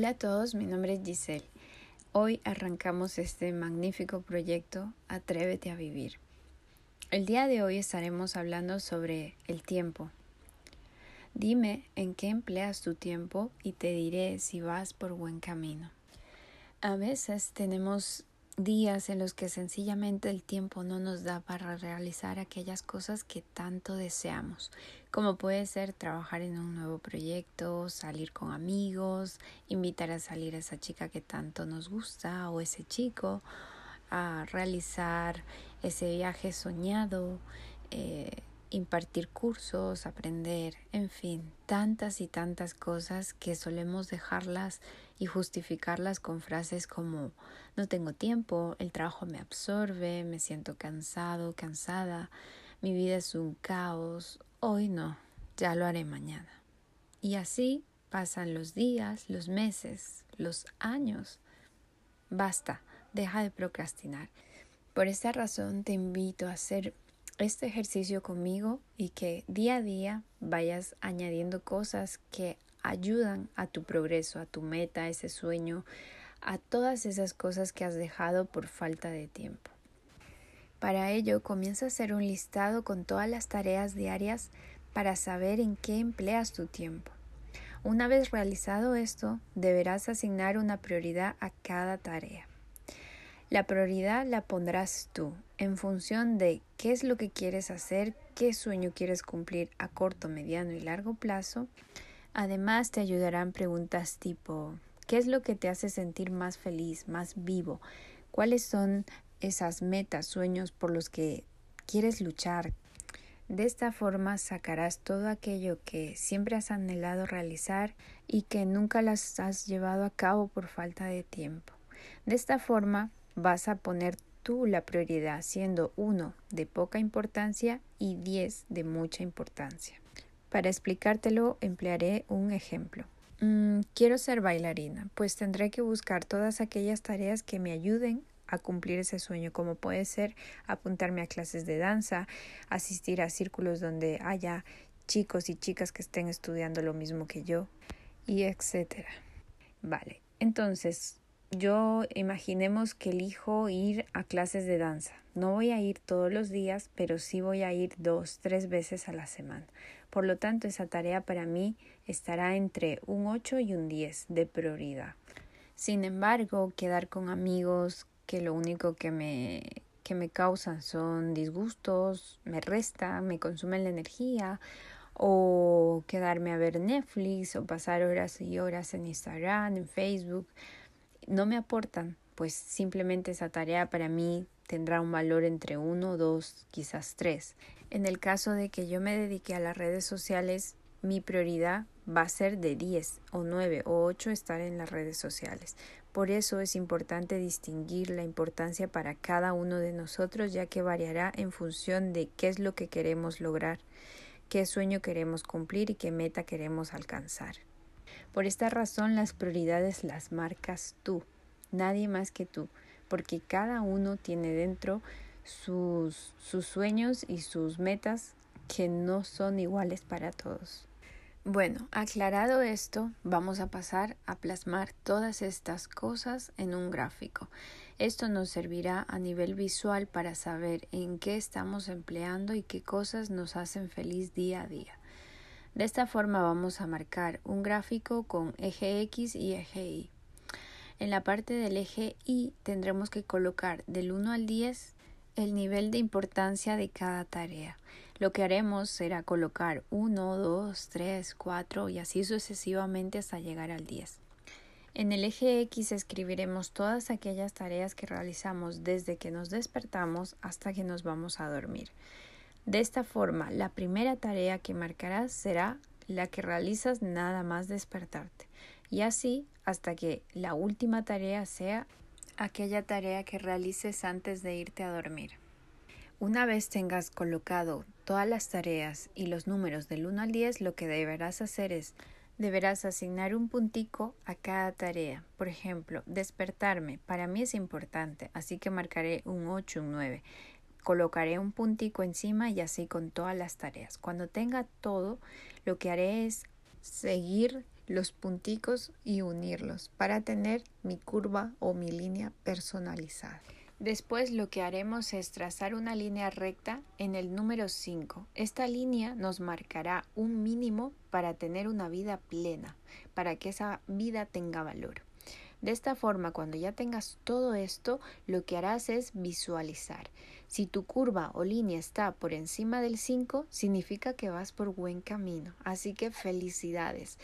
Hola a todos, mi nombre es Giselle. Hoy arrancamos este magnífico proyecto Atrévete a vivir. El día de hoy estaremos hablando sobre el tiempo. Dime en qué empleas tu tiempo y te diré si vas por buen camino. A veces tenemos días en los que sencillamente el tiempo no nos da para realizar aquellas cosas que tanto deseamos, como puede ser trabajar en un nuevo proyecto, salir con amigos, invitar a salir a esa chica que tanto nos gusta o ese chico, a realizar ese viaje soñado, eh, impartir cursos, aprender, en fin, tantas y tantas cosas que solemos dejarlas y justificarlas con frases como no tengo tiempo, el trabajo me absorbe, me siento cansado, cansada, mi vida es un caos, hoy no, ya lo haré mañana. Y así pasan los días, los meses, los años. Basta, deja de procrastinar. Por esta razón te invito a hacer este ejercicio conmigo y que día a día vayas añadiendo cosas que ayudan a tu progreso, a tu meta, a ese sueño, a todas esas cosas que has dejado por falta de tiempo. Para ello, comienza a hacer un listado con todas las tareas diarias para saber en qué empleas tu tiempo. Una vez realizado esto, deberás asignar una prioridad a cada tarea. La prioridad la pondrás tú en función de qué es lo que quieres hacer, qué sueño quieres cumplir a corto, mediano y largo plazo. Además te ayudarán preguntas tipo ¿qué es lo que te hace sentir más feliz, más vivo? ¿Cuáles son esas metas, sueños por los que quieres luchar? De esta forma sacarás todo aquello que siempre has anhelado realizar y que nunca las has llevado a cabo por falta de tiempo. De esta forma vas a poner tú la prioridad, siendo uno de poca importancia y diez de mucha importancia. Para explicártelo emplearé un ejemplo. Mm, quiero ser bailarina, pues tendré que buscar todas aquellas tareas que me ayuden a cumplir ese sueño, como puede ser apuntarme a clases de danza, asistir a círculos donde haya chicos y chicas que estén estudiando lo mismo que yo, y etcétera. Vale, entonces yo imaginemos que elijo ir a clases de danza. No voy a ir todos los días, pero sí voy a ir dos, tres veces a la semana. Por lo tanto, esa tarea para mí estará entre un 8 y un 10 de prioridad. Sin embargo, quedar con amigos que lo único que me que me causan son disgustos, me resta, me consumen la energía, o quedarme a ver Netflix, o pasar horas y horas en Instagram, en Facebook, no me aportan, pues simplemente esa tarea para mí tendrá un valor entre uno, dos, quizás tres. En el caso de que yo me dedique a las redes sociales, mi prioridad va a ser de 10 o 9 o 8 estar en las redes sociales. Por eso es importante distinguir la importancia para cada uno de nosotros, ya que variará en función de qué es lo que queremos lograr, qué sueño queremos cumplir y qué meta queremos alcanzar. Por esta razón las prioridades las marcas tú, nadie más que tú, porque cada uno tiene dentro sus, sueños y sus metas que no son iguales para todos. Bueno, aclarado esto, vamos a pasar a plasmar todas estas cosas en un gráfico. Esto nos servirá a nivel visual para saber en qué estamos empleando y qué cosas nos hacen feliz día a día. De esta forma vamos a marcar un gráfico con eje X y eje Y. En la parte del eje Y tendremos que colocar del 1 al 10 el nivel de importancia de cada tarea. Lo que haremos será colocar 1, 2, 3, 4 y así sucesivamente hasta llegar al 10. En el eje X escribiremos todas aquellas tareas que realizamos desde que nos despertamos hasta que nos vamos a dormir. De esta forma, la primera tarea que marcarás será la que realizas nada más despertarte, y así hasta que la última tarea sea aquella tarea que realices antes de irte a dormir. Una vez tengas colocado todas las tareas y los números del 1 al 10, lo que deberás hacer es deberás asignar un puntico a cada tarea. Por ejemplo, despertarme para mí es importante, así que marcaré un 8, un 9 colocaré un puntico encima y así con todas las tareas. Cuando tenga todo, lo que haré es seguir los punticos y unirlos para tener mi curva o mi línea personalizada. Después lo que haremos es trazar una línea recta en el número 5. Esta línea nos marcará un mínimo para tener una vida plena, para que esa vida tenga valor. De esta forma, cuando ya tengas todo esto, lo que harás es visualizar. Si tu curva o línea está por encima del 5, significa que vas por buen camino. Así que felicidades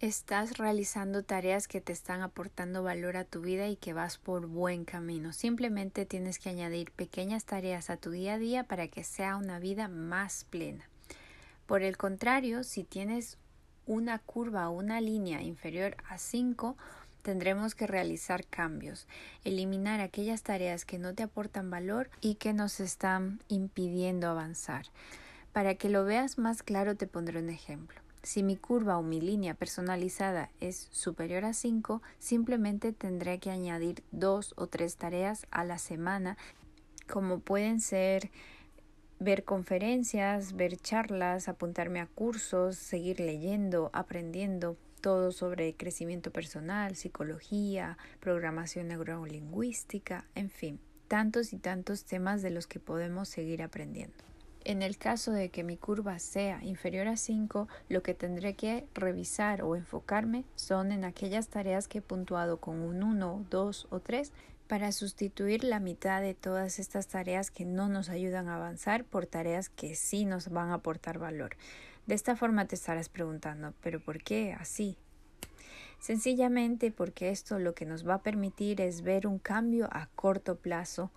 estás realizando tareas que te están aportando valor a tu vida y que vas por buen camino. Simplemente tienes que añadir pequeñas tareas a tu día a día para que sea una vida más plena. Por el contrario, si tienes una curva o una línea inferior a 5, tendremos que realizar cambios, eliminar aquellas tareas que no te aportan valor y que nos están impidiendo avanzar. Para que lo veas más claro te pondré un ejemplo. Si mi curva o mi línea personalizada es superior a 5, simplemente tendré que añadir dos o tres tareas a la semana, como pueden ser ver conferencias, ver charlas, apuntarme a cursos, seguir leyendo, aprendiendo todo sobre crecimiento personal, psicología, programación neurolingüística, en fin, tantos y tantos temas de los que podemos seguir aprendiendo. En el caso de que mi curva sea inferior a 5, lo que tendré que revisar o enfocarme son en aquellas tareas que he puntuado con un 1, 2 o 3 para sustituir la mitad de todas estas tareas que no nos ayudan a avanzar por tareas que sí nos van a aportar valor. De esta forma te estarás preguntando, ¿pero por qué así? Sencillamente porque esto lo que nos va a permitir es ver un cambio a corto plazo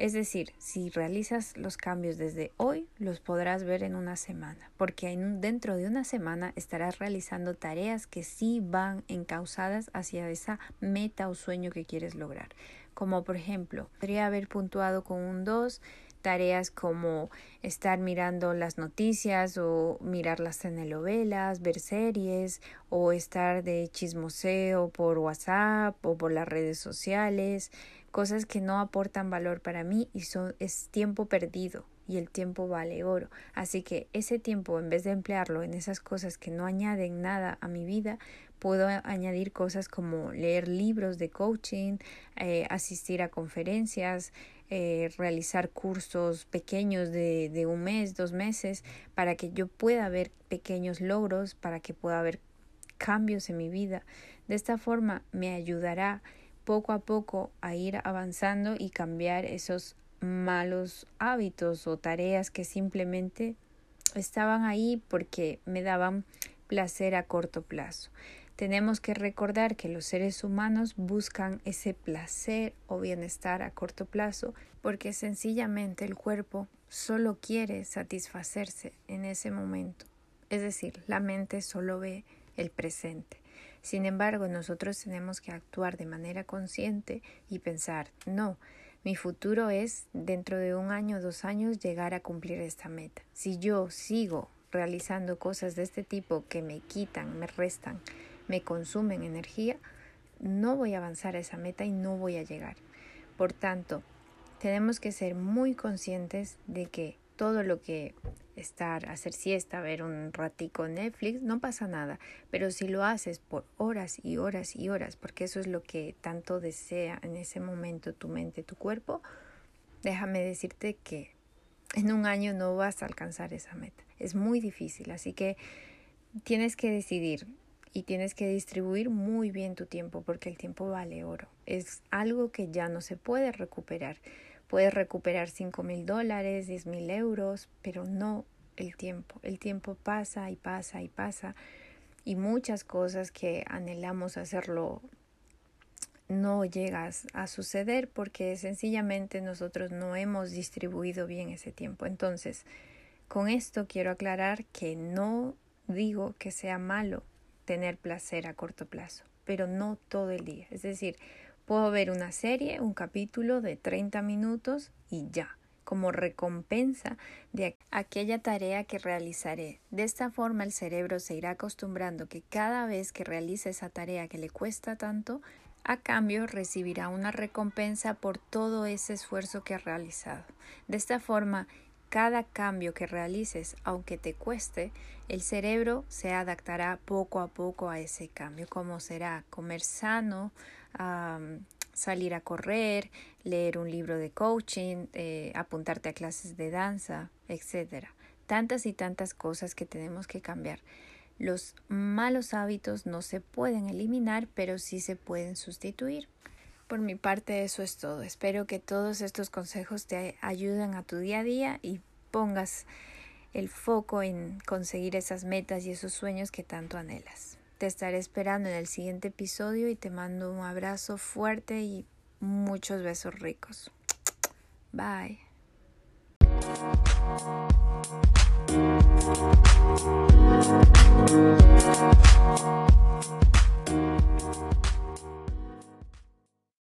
es decir, si realizas los cambios desde hoy, los podrás ver en una semana, porque dentro de una semana estarás realizando tareas que sí van encausadas hacia esa meta o sueño que quieres lograr. Como por ejemplo, podría haber puntuado con un 2 tareas como estar mirando las noticias o mirar las telenovelas, ver series o estar de chismoseo por WhatsApp o por las redes sociales, cosas que no aportan valor para mí y son es tiempo perdido y el tiempo vale oro. Así que ese tiempo en vez de emplearlo en esas cosas que no añaden nada a mi vida, puedo añadir cosas como leer libros de coaching, eh, asistir a conferencias, eh, realizar cursos pequeños de, de un mes, dos meses, para que yo pueda ver pequeños logros, para que pueda haber cambios en mi vida. De esta forma me ayudará poco a poco a ir avanzando y cambiar esos malos hábitos o tareas que simplemente estaban ahí porque me daban placer a corto plazo. Tenemos que recordar que los seres humanos buscan ese placer o bienestar a corto plazo porque sencillamente el cuerpo solo quiere satisfacerse en ese momento. Es decir, la mente solo ve el presente. Sin embargo, nosotros tenemos que actuar de manera consciente y pensar, no, mi futuro es dentro de un año, dos años, llegar a cumplir esta meta. Si yo sigo realizando cosas de este tipo que me quitan, me restan, me consumen energía, no voy a avanzar a esa meta y no voy a llegar. Por tanto, tenemos que ser muy conscientes de que todo lo que estar, hacer siesta, ver un ratico Netflix, no pasa nada. Pero si lo haces por horas y horas y horas, porque eso es lo que tanto desea en ese momento tu mente, tu cuerpo, déjame decirte que en un año no vas a alcanzar esa meta. Es muy difícil, así que tienes que decidir y tienes que distribuir muy bien tu tiempo porque el tiempo vale oro. Es algo que ya no se puede recuperar. Puedes recuperar cinco mil dólares, diez mil euros, pero no el tiempo. El tiempo pasa y pasa y pasa y muchas cosas que anhelamos hacerlo no llegas a suceder porque sencillamente nosotros no hemos distribuido bien ese tiempo. Entonces, con esto quiero aclarar que no digo que sea malo tener placer a corto plazo, pero no todo el día. Es decir, Puedo ver una serie, un capítulo de 30 minutos y ya, como recompensa de aquella tarea que realizaré. De esta forma el cerebro se irá acostumbrando que cada vez que realice esa tarea que le cuesta tanto, a cambio recibirá una recompensa por todo ese esfuerzo que ha realizado. De esta forma, cada cambio que realices, aunque te cueste, el cerebro se adaptará poco a poco a ese cambio, como será comer sano, salir a correr, leer un libro de coaching, eh, apuntarte a clases de danza, etc. Tantas y tantas cosas que tenemos que cambiar. Los malos hábitos no se pueden eliminar, pero sí se pueden sustituir. Por mi parte eso es todo. Espero que todos estos consejos te ayuden a tu día a día y pongas el foco en conseguir esas metas y esos sueños que tanto anhelas. Te estaré esperando en el siguiente episodio y te mando un abrazo fuerte y muchos besos ricos. Bye.